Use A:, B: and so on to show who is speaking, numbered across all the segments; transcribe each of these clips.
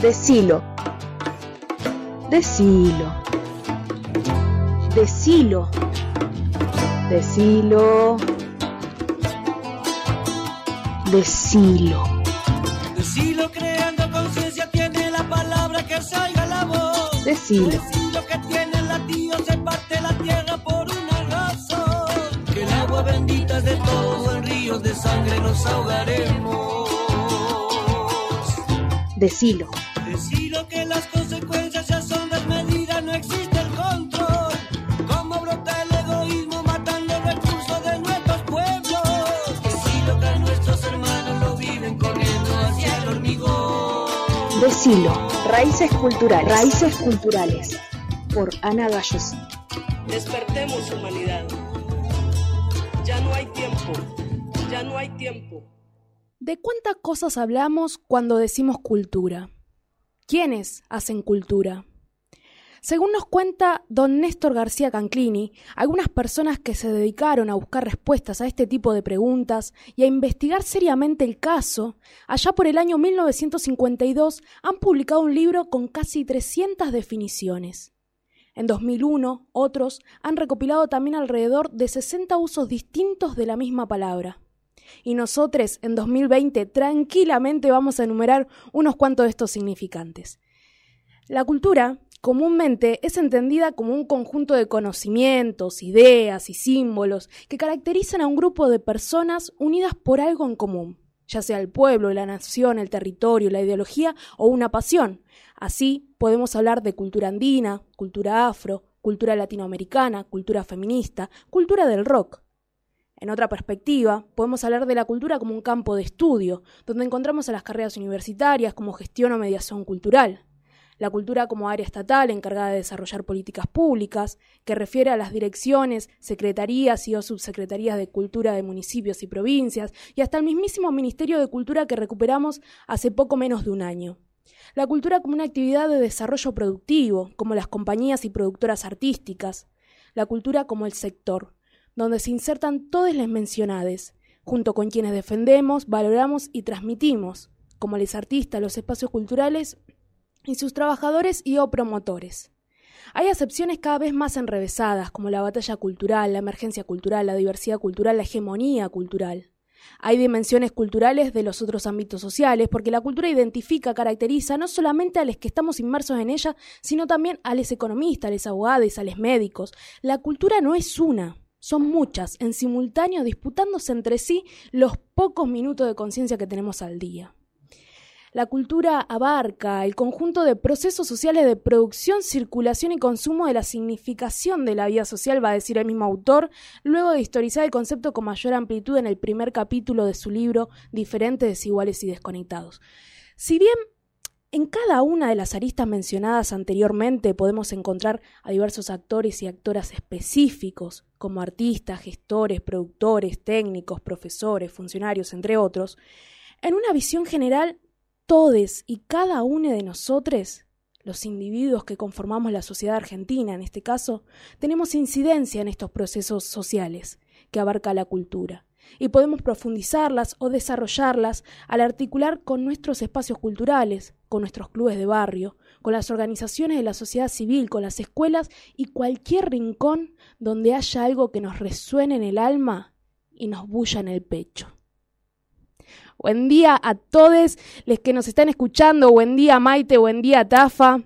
A: Decilo. Decilo. Decilo. Decilo. Decilo.
B: Decilo creando conciencia tiene la palabra que salga la voz.
A: Decilo.
B: Decilo que tiene el latido se parte la tierra por una razón. Que el agua bendita es de todos en ríos de sangre nos ahogaremos.
A: Decilo. Raíces culturales. Raíces culturales. Por Ana Gallos.
C: Despertemos humanidad. Ya no hay tiempo. Ya no hay tiempo.
D: ¿De cuántas cosas hablamos cuando decimos cultura? ¿Quiénes hacen cultura? Según nos cuenta don Néstor García Canclini, algunas personas que se dedicaron a buscar respuestas a este tipo de preguntas y a investigar seriamente el caso, allá por el año 1952 han publicado un libro con casi 300 definiciones. En 2001, otros han recopilado también alrededor de 60 usos distintos de la misma palabra. Y nosotros en 2020 tranquilamente vamos a enumerar unos cuantos de estos significantes. La cultura comúnmente es entendida como un conjunto de conocimientos, ideas y símbolos que caracterizan a un grupo de personas unidas por algo en común, ya sea el pueblo, la nación, el territorio, la ideología o una pasión. Así podemos hablar de cultura andina, cultura afro, cultura latinoamericana, cultura feminista, cultura del rock. En otra perspectiva, podemos hablar de la cultura como un campo de estudio, donde encontramos a las carreras universitarias como gestión o mediación cultural, la cultura como área estatal encargada de desarrollar políticas públicas, que refiere a las direcciones, secretarías y o subsecretarías de cultura de municipios y provincias, y hasta el mismísimo Ministerio de Cultura que recuperamos hace poco menos de un año. La cultura como una actividad de desarrollo productivo, como las compañías y productoras artísticas. La cultura como el sector, donde se insertan todas las mencionadas, junto con quienes defendemos, valoramos y transmitimos, como los artistas, los espacios culturales y sus trabajadores y o promotores. Hay acepciones cada vez más enrevesadas, como la batalla cultural, la emergencia cultural, la diversidad cultural, la hegemonía cultural. Hay dimensiones culturales de los otros ámbitos sociales, porque la cultura identifica, caracteriza no solamente a los que estamos inmersos en ella, sino también a los economistas, a los abogados, a los médicos. La cultura no es una, son muchas, en simultáneo disputándose entre sí los pocos minutos de conciencia que tenemos al día. La cultura abarca el conjunto de procesos sociales de producción, circulación y consumo de la significación de la vida social, va a decir el mismo autor, luego de historizar el concepto con mayor amplitud en el primer capítulo de su libro Diferentes, desiguales y desconectados. Si bien en cada una de las aristas mencionadas anteriormente podemos encontrar a diversos actores y actoras específicos, como artistas, gestores, productores, técnicos, profesores, funcionarios, entre otros. En una visión general, todos y cada uno de nosotros, los individuos que conformamos la sociedad argentina en este caso, tenemos incidencia en estos procesos sociales que abarca la cultura y podemos profundizarlas o desarrollarlas al articular con nuestros espacios culturales, con nuestros clubes de barrio, con las organizaciones de la sociedad civil, con las escuelas y cualquier rincón donde haya algo que nos resuene en el alma y nos bulla en el pecho. Buen día a todos los que nos están escuchando. Buen día Maite, buen día Tafa.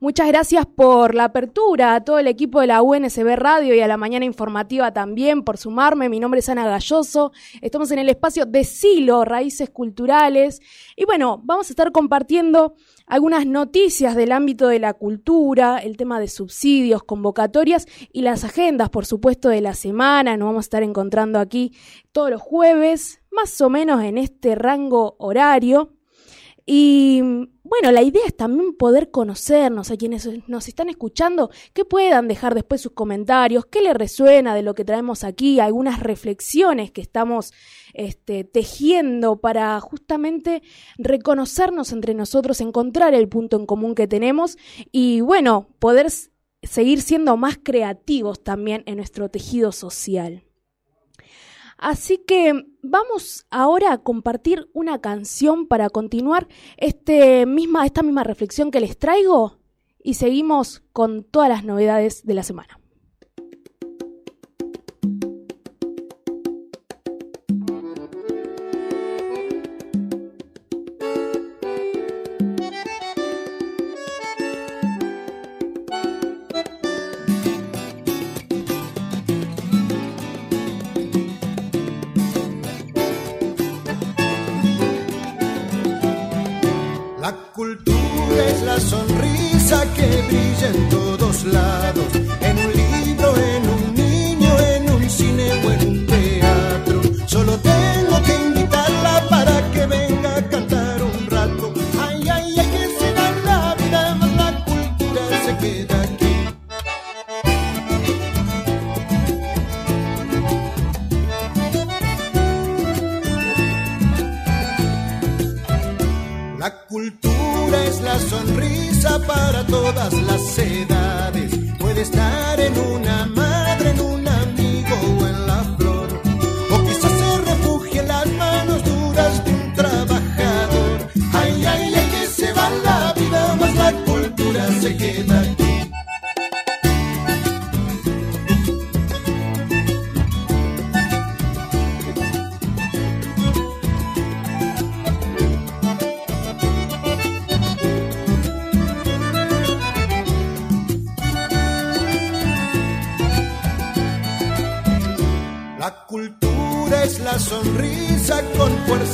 D: Muchas gracias por la apertura, a todo el equipo de la UNSB Radio y a la mañana informativa también por sumarme. Mi nombre es Ana Galloso. Estamos en el espacio de Silo, Raíces Culturales. Y bueno, vamos a estar compartiendo algunas noticias del ámbito de la cultura, el tema de subsidios, convocatorias y las agendas, por supuesto, de la semana. Nos vamos a estar encontrando aquí todos los jueves, más o menos en este rango horario. Y bueno, la idea es también poder conocernos a quienes nos están escuchando, que puedan dejar después sus comentarios, qué les resuena de lo que traemos aquí, algunas reflexiones que estamos este, tejiendo para justamente reconocernos entre nosotros, encontrar el punto en común que tenemos y bueno, poder seguir siendo más creativos también en nuestro tejido social.
E: Así que vamos ahora a compartir una canción para continuar este misma, esta misma reflexión que les traigo y seguimos con todas las novedades de la semana.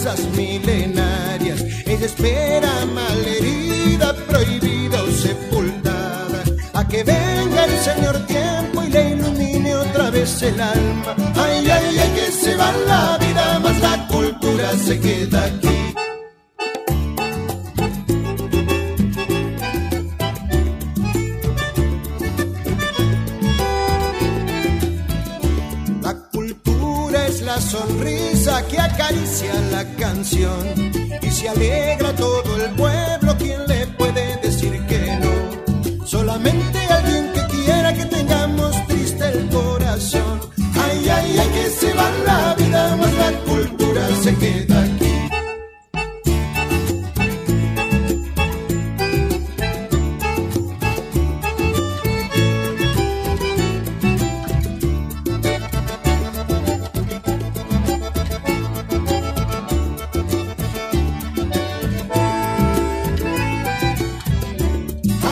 E: razas milenarias. Ella espera malherida, prohibida o sepultada, a que venga el Señor tiempo y le ilumine otra vez el alma sonrisa que acaricia la canción y se alegra todo el pueblo. ¿Quién le puede decir que no? Solamente alguien que quiera que tengamos triste el corazón. Ay, ay, ay, que se va la vida, más la cultura se queda. aquí.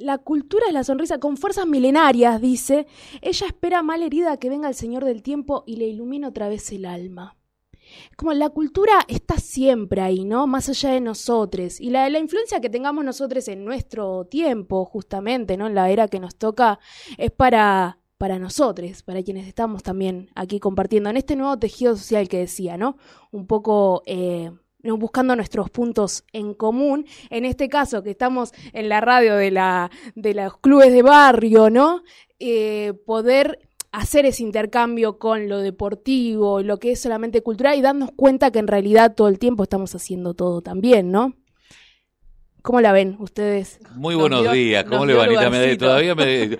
E: La cultura es la sonrisa con fuerzas milenarias, dice. Ella espera mal herida que venga el Señor del tiempo y le ilumine otra vez el alma. Como la cultura está siempre ahí, ¿no? Más allá de nosotros. Y la, la influencia que tengamos nosotros en nuestro tiempo, justamente, ¿no? En la era que nos toca, es para, para nosotros, para quienes estamos también aquí compartiendo en este nuevo tejido social que decía, ¿no? Un poco eh, buscando nuestros puntos en común. En este caso, que estamos en la radio de, la, de los clubes de barrio, ¿no? Eh, poder hacer ese intercambio con lo deportivo, lo que es solamente cultural y darnos cuenta que en realidad todo el tiempo estamos haciendo todo también, ¿no? ¿Cómo la ven ustedes?
F: Muy buenos días, ¿cómo le va, Anita? todavía me...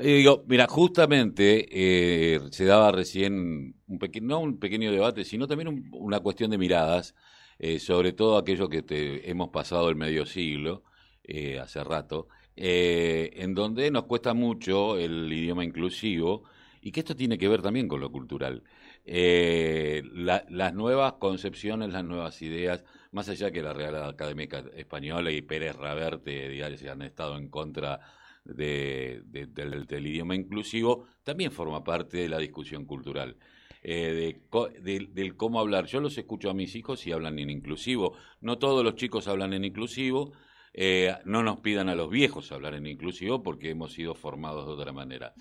F: Digo, mira, justamente eh, se daba recién un pequeño, no un pequeño debate, sino también una cuestión de miradas, eh, sobre todo aquello que te, hemos pasado el medio siglo, eh, hace rato, eh, en donde nos cuesta mucho el idioma inclusivo y que esto tiene que ver también con lo cultural. Eh, las nuevas concepciones, las nuevas ideas, más allá que la Real Academia Española y Pérez Reverte se han estado en contra del, idioma inclusivo, también forma parte de la discusión cultural. Eh, del cómo hablar. Yo los escucho a mis hijos y hablan en inclusivo. No todos los chicos hablan en inclusivo, eh, no nos pidan a los viejos hablar en inclusivo porque hemos sido formados de otra manera.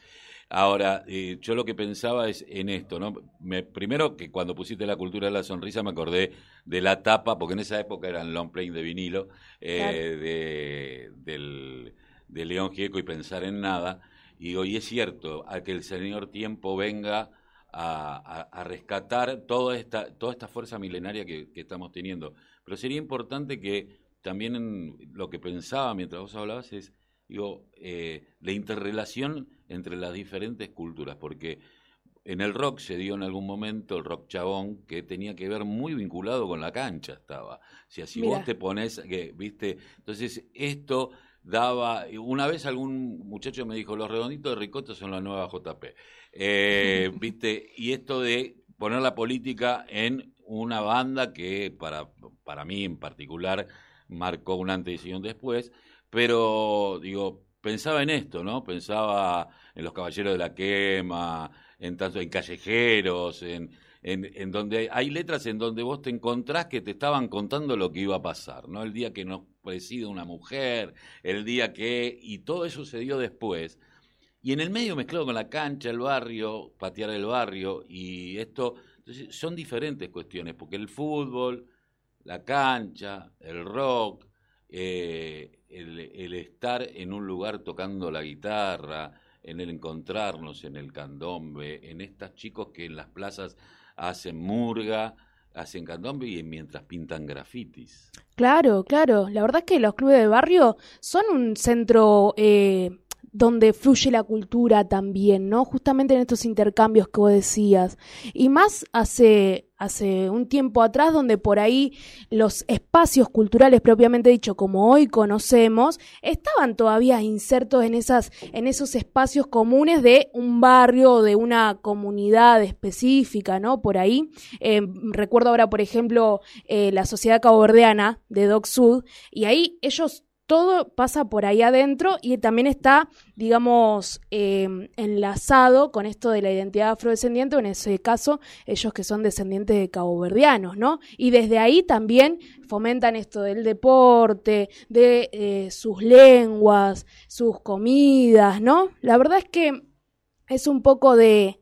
F: Ahora, eh, yo lo que pensaba es en esto, ¿no? Me, primero que cuando pusiste la cultura de la sonrisa me acordé de la tapa, porque en esa época eran long playing de vinilo, eh, de, de León Gieco y Pensar en Nada, y hoy es cierto, a que el señor tiempo venga a, rescatar toda esta, toda esta fuerza milenaria que, estamos teniendo. Pero sería importante que también lo que pensaba mientras vos hablabas es, digo, eh, la interrelación entre las diferentes culturas, porque en el rock se dio en algún momento el rock chabón que tenía que ver muy vinculado con la cancha estaba. Si así vos te pones, que, viste, entonces esto daba, una vez algún muchacho me dijo, los redonditos de ricota son la nueva JP. Eh, ¿Viste? Y esto de poner la política en una banda que para, para mí en particular marcó un antes y un después, pero digo, pensaba en esto, ¿no? Pensaba en los Caballeros de la Quema, en tanto en callejeros, en, en, en, donde hay letras en donde vos te encontrás que te estaban contando lo que iba a pasar, ¿no? El día que nos preside una mujer, el día que... y todo eso se dio después. Y en el medio mezclado con la cancha, el barrio, patear el barrio, y esto, entonces son diferentes cuestiones, porque el fútbol, la cancha, el rock, eh, el, estar en un lugar tocando la guitarra, en el encontrarnos en el candombe, en estos chicos que en las plazas hacen murga, hacen candombe y mientras pintan grafitis.
D: Claro, claro. La verdad es que los clubes de barrio son un centro eh, donde fluye la cultura también, ¿no? Justamente en estos intercambios que vos decías. Y más hace, hace un tiempo atrás, donde por ahí los espacios culturales propiamente dicho, como hoy conocemos, estaban todavía insertos en, esas, en esos espacios comunes de un barrio o de una comunidad específica, ¿no? Por ahí. Eh, recuerdo ahora, por ejemplo, eh, la Sociedad Caboverdiana de Doc Sud, y ahí ellos todo pasa por ahí adentro y también está, digamos, em, enlazado con esto de la identidad afrodescendiente, o en ese caso, ellos que son descendientes de caboverdianos, ¿no? Y desde ahí también fomentan esto del deporte, de eh, sus lenguas, sus comidas, ¿no? La verdad es que es un poco de,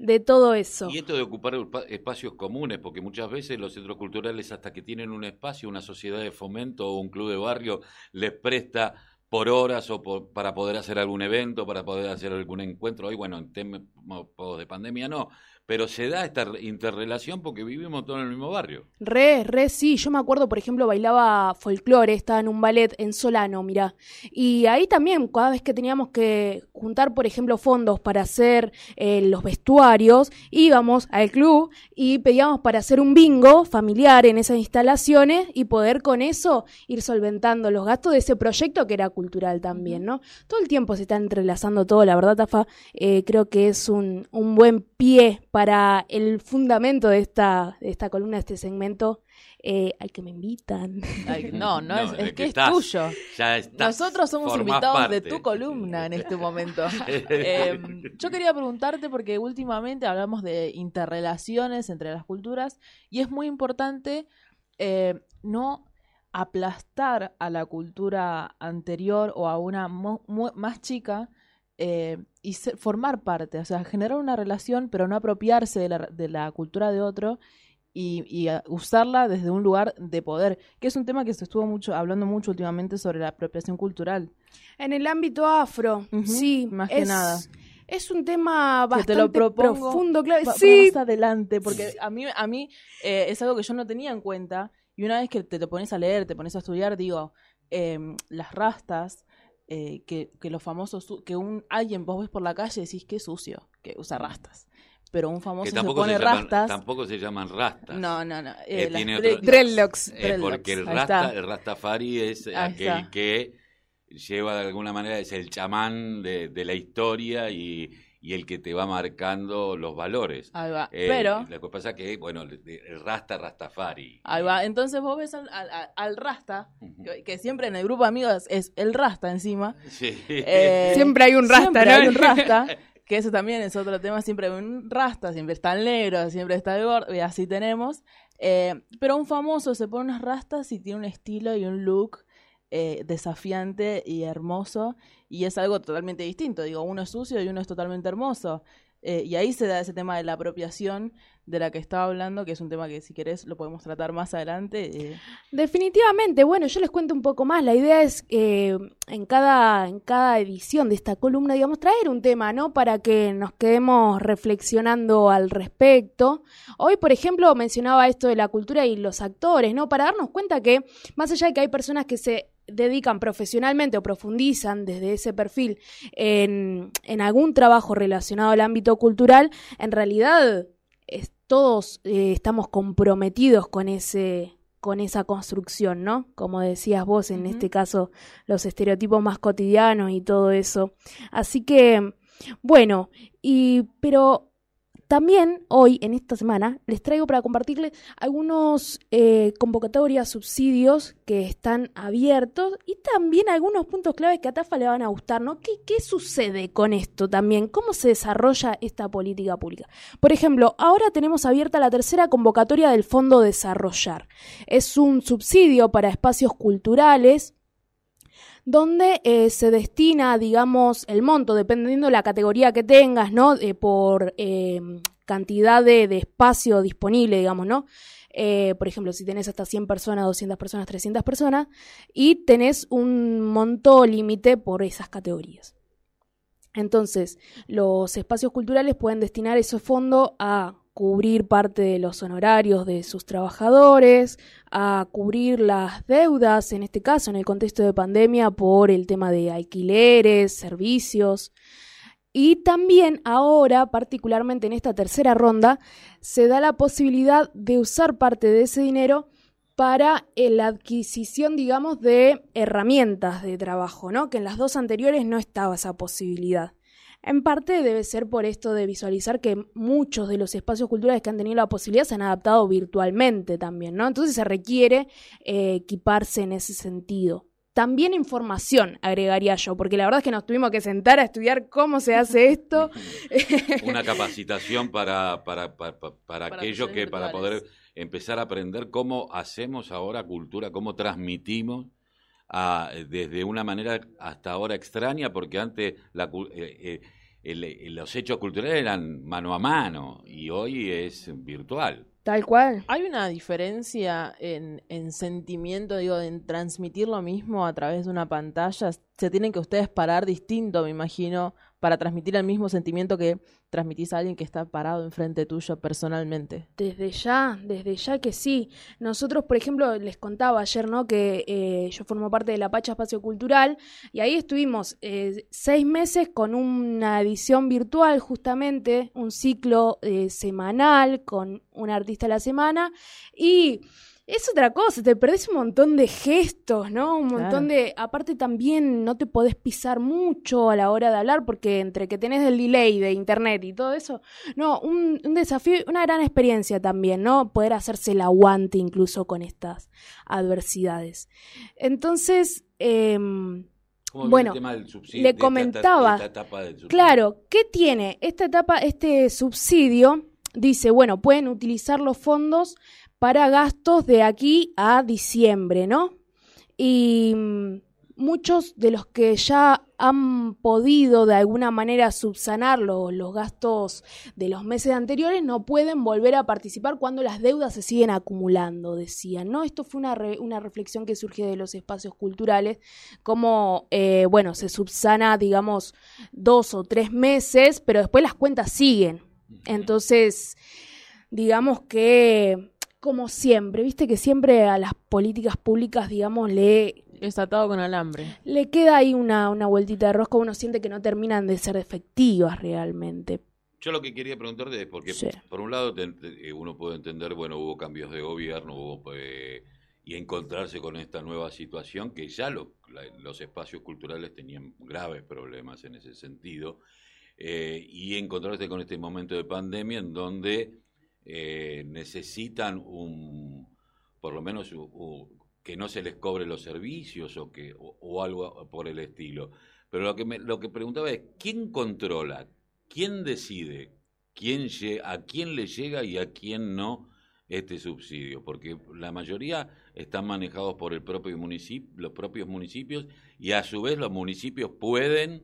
D: de todo eso.
F: Y esto de ocupar espacios comunes, porque muchas veces los centros culturales, hasta que tienen un espacio, una sociedad de fomento o un club de barrio, les presta por horas o para poder hacer algún evento, para poder hacer algún encuentro. Hoy, bueno, en tiempos de pandemia no, pero se da esta interrelación porque vivimos todos en el mismo barrio.
D: Re, re, sí. Yo me acuerdo, por ejemplo, bailaba folclore, estaba en un ballet en Solano, mirá. Y ahí también, cada vez que teníamos que juntar, por ejemplo, fondos para hacer eh, los vestuarios, íbamos al club y pedíamos para hacer un bingo familiar en esas instalaciones y poder con eso ir solventando los gastos de ese proyecto que era cultural también, ¿no? Todo el tiempo se está entrelazando todo, la verdad, Tafa, eh, creo que es un, un buen pie para para el fundamento de esta, de esta columna, de este segmento, eh, al que me invitan.
G: no, no, es, que, es tuyo. Nosotros somos invitados de tu columna en este momento. Em, yo quería preguntarte porque últimamente hablamos de interrelaciones entre las culturas y es muy importante eh, no aplastar a la cultura anterior o a una más chica eh, y formar parte, o sea, generar una relación, pero no apropiarse de la, de la cultura de otro y, usarla desde un lugar de poder, que es un tema que se estuvo mucho hablando mucho últimamente sobre la apropiación cultural.
D: En el ámbito afro, sí,
G: más que nada.
D: Es un tema bastante profundo, claro. sí.
G: Más adelante, porque a mí, a mí eh, es algo que yo no tenía en cuenta. Y una vez que te, te pones a leer, te pones a estudiar, digo, em, las rastas eh, que, que, los famosos, que un alguien vos ves por la calle y decís que sucio, que usa rastas. Pero un famoso se pone rastas.
F: Tampoco se llaman rastas.
G: No, no, no.
D: Eh, eh dreadlocks.
F: porque el, rasta, el rastafari es aquel que lleva de alguna manera, es el chamán de, de la historia y y el que te va marcando los valores.
G: Ahí va. Eh, Pero.
F: Lo que pasa que, bueno, el Rasta Rastafari.
G: Ahí va. Entonces vos ves al, al, Rasta, que, siempre en el grupo de amigos es el Rasta encima.
D: Sí. Eh, siempre hay un Rasta,
G: siempre hay un Rasta. Que eso también es otro tema, siempre hay un rasta, siempre está el negro, siempre está el gordo, y así tenemos. Eh, pero un famoso se pone unas rastas y tiene un estilo y un look eh, desafiante y hermoso, y es algo totalmente distinto. Digo, uno es sucio y uno es totalmente hermoso. Eh, y ahí se da ese tema de la apropiación de la que estaba hablando, que es un tema que si querés lo podemos tratar más adelante. Eh.
D: Definitivamente, bueno, yo les cuento un poco más. La idea es en, cada, en cada edición de esta columna, digamos, traer un tema, ¿no? Para que nos quedemos reflexionando al respecto. Hoy, por ejemplo, mencionaba esto de la cultura y los actores, ¿no? Para darnos cuenta que, más allá de que hay personas que se dedican profesionalmente o profundizan desde ese perfil en, en algún trabajo relacionado al ámbito cultural, en realidad todos eh, estamos comprometidos con ese con esa construcción, ¿no? Como decías vos, en este caso, los estereotipos más cotidianos y todo eso. Así que, bueno, y pero también hoy, en esta semana, les traigo para compartirles algunos eh, convocatorias, subsidios que están abiertos y también algunos puntos claves que a Tafa le van a gustar, ¿no? ¿Qué, ¿Qué sucede con esto también? ¿Cómo se desarrolla esta política pública? Por ejemplo, ahora tenemos abierta la tercera convocatoria del Fondo Desarrollar. Es un subsidio para espacios culturales donde eh, se destina, digamos, el monto, dependiendo de la categoría que tengas, ¿no? Eh, por em, cantidad de, espacio disponible, digamos, ¿no? Eh, por ejemplo, si tenés hasta 100 personas, 200 personas, 300 personas, y tenés un monto límite por esas categorías. Entonces, los espacios culturales pueden destinar ese fondo a cubrir parte de los honorarios de sus trabajadores, a cubrir las deudas, en este caso, en el contexto de pandemia, por el tema de alquileres, servicios. Y también ahora, particularmente en esta tercera ronda, se da la posibilidad de usar parte de ese dinero para eh, la adquisición, digamos, de herramientas de trabajo, ¿no? Que en las dos anteriores no estaba esa posibilidad. En parte debe ser por esto de visualizar que muchos de los espacios culturales que han tenido la posibilidad se han adaptado virtualmente también, ¿no? Entonces se requiere eh, equiparse en ese sentido. También información, agregaría yo, porque la verdad es que nos tuvimos que sentar a estudiar cómo se hace esto.
F: Una capacitación para, para, para, para, aquellos que, para poder empezar a aprender cómo hacemos ahora cultura, cómo transmitimos desde una manera hasta ahora extraña, porque antes la, eh, eh, los hechos culturales eran mano a mano y hoy es virtual.
D: Tal cual.
G: ¿Hay una diferencia en, en sentimiento, digo, en transmitir lo mismo a través de una pantalla? Se tienen que ustedes parar distinto, me imagino, para transmitir el mismo sentimiento que transmitís a alguien que está parado enfrente tuyo personalmente.
D: Desde ya, desde ya que sí. Nosotros, por ejemplo, les contaba ayer, ¿no? Que eh, yo formo parte de la Pacha Espacio Cultural y ahí estuvimos eh, seis meses con una edición virtual, justamente, un ciclo eh, semanal con un artista a la semana y es otra cosa, te perdés un montón de gestos, ¿no? Un montón de... Aparte también no te podés pisar mucho a la hora de hablar porque entre que tenés el delay de internet y todo eso, no, un, un desafío, una gran experiencia también, ¿no? Poder hacerse el aguante incluso con estas adversidades. Entonces, eh, bueno, le comentaba, claro, ¿qué tiene esta etapa, este subsidio? Dice, bueno, pueden utilizar los fondos para gastos de aquí a diciembre, ¿no? Y mm, muchos de los que ya han podido de alguna manera subsanar los gastos de los meses anteriores no pueden volver a participar cuando las deudas se siguen acumulando, decían, ¿no? Esto fue una, una reflexión que surge de los espacios culturales, como, eh, bueno, se subsana, digamos, dos o tres meses, pero después las cuentas siguen. Entonces, digamos que como siempre, viste que siempre a las políticas públicas, digamos, le...
G: Es atado con alambre.
D: Le queda ahí una, una vueltita de rosca, uno siente que no terminan de ser efectivas realmente.
F: Yo lo que quería preguntarte es porque, por un lado, eh, uno puede entender, bueno, hubo cambios de gobierno, hubo, eh, y encontrarse con esta nueva situación, que ya los espacios culturales tenían graves problemas en ese sentido, eh, y encontrarse con este momento de pandemia en donde eh, necesitan un, por lo menos que no se les cobre los servicios o que o, algo por el estilo. Pero lo que me, lo que preguntaba es quién controla, quién decide, quién a quién le llega y a quién no este subsidio, porque la mayoría están manejados por el propio municipio, los propios municipios y a su vez los municipios pueden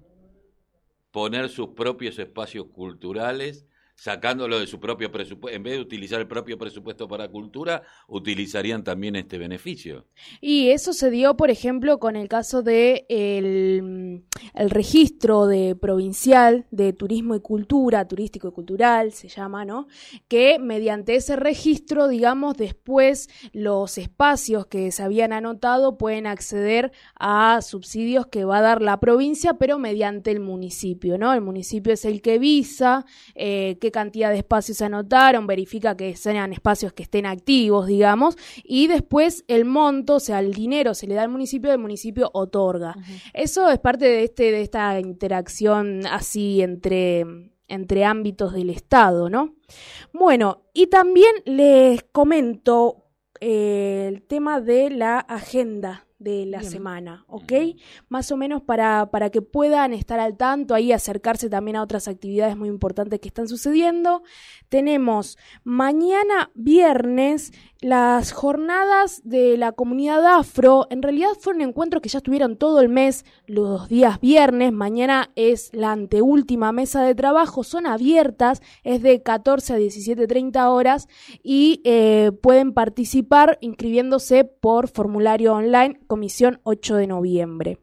F: poner sus propios espacios culturales sacándolo de su propio presupuesto, en vez de utilizar el propio presupuesto para cultura, utilizarían también este beneficio.
D: Y eso se dio, por ejemplo, con el caso de el, registro de provincial de turismo y cultura, turístico y cultural se llama, ¿no? Que mediante ese registro, digamos, después los espacios que se habían anotado pueden acceder a subsidios que va a dar la provincia, pero mediante el municipio, ¿no? El municipio es el que visa, eh, qué cantidad de espacios se anotaron, verifica que sean espacios que estén activos, digamos, y después el monto, o sea, el dinero se le da al municipio, el municipio otorga. Eso es parte de, este, de esta interacción así entre entre ámbitos del Estado, ¿no? Bueno, y también les comento eh, el tema de la agenda de la semana, ¿ok? Más o menos para, para que puedan estar al tanto, ahí acercarse también a otras actividades muy importantes que están sucediendo. Tenemos mañana viernes las jornadas de la comunidad afro, en realidad fueron encuentros que ya estuvieron todo el mes, los días viernes, mañana es la anteúltima mesa de trabajo, son abiertas, es de 14 a 17.30 horas y eh, pueden participar inscribiéndose por formulario online, comisión 8 de noviembre.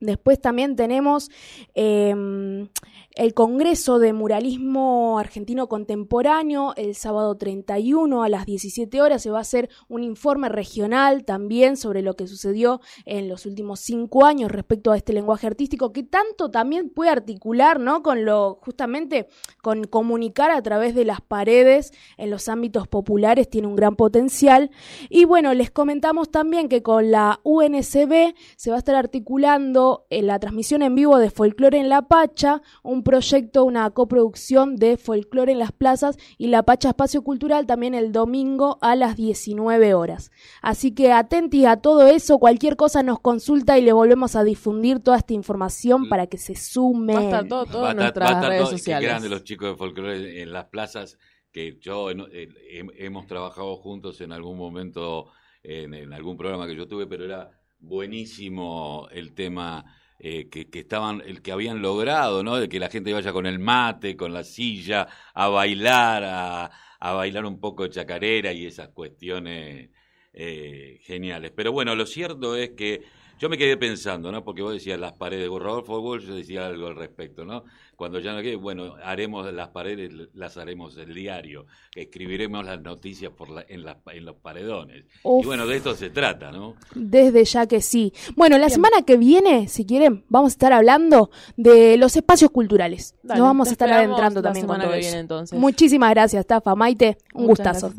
D: Después también tenemos em, el Congreso de Muralismo Argentino Contemporáneo el sábado 31 a las 17 horas. Se va a hacer un informe regional también sobre lo que sucedió en los últimos cinco años respecto a este lenguaje artístico que tanto también puede articular, ¿no? Con lo, justamente, con comunicar a través de las paredes en los ámbitos populares tiene un gran potencial. Y bueno, les comentamos también que con la UNSB se va a estar articulando la transmisión en vivo de Folclore en la Pacha, un proyecto, una coproducción de Folclore en las plazas y la Pacha Espacio Cultural también el domingo a las 19 horas. Así que atentis a todo eso, cualquier cosa nos consulta y le volvemos a difundir toda esta información para que se sume. Va a
G: estar todo, en nuestras redes sociales.
F: grande los chicos de Folclore en las plazas que yo hemos trabajado juntos en algún momento en algún programa que yo tuve, pero era buenísimo el tema eh, que, estaban, el que habían logrado, ¿no? De que la gente vaya con el mate, con la silla, a bailar, a, a bailar un poco de chacarera y esas cuestiones eh, geniales. Pero bueno, lo cierto es que yo me quedé pensando, ¿no? Porque vos decías las paredes, Rodolfo Walsh decía algo al respecto, ¿no? Cuando ya no quede, bueno, haremos las paredes, las haremos el diario, escribiremos las noticias por la, en, en los paredones. Y bueno, de esto se trata, ¿no?
D: Desde ya que sí. Bueno, la semana que viene, si quieren, vamos a estar hablando de los espacios culturales. Nos vamos a estar adentrando también con todo eso. Muchísimas gracias, Tafa, Maite, un gustazo.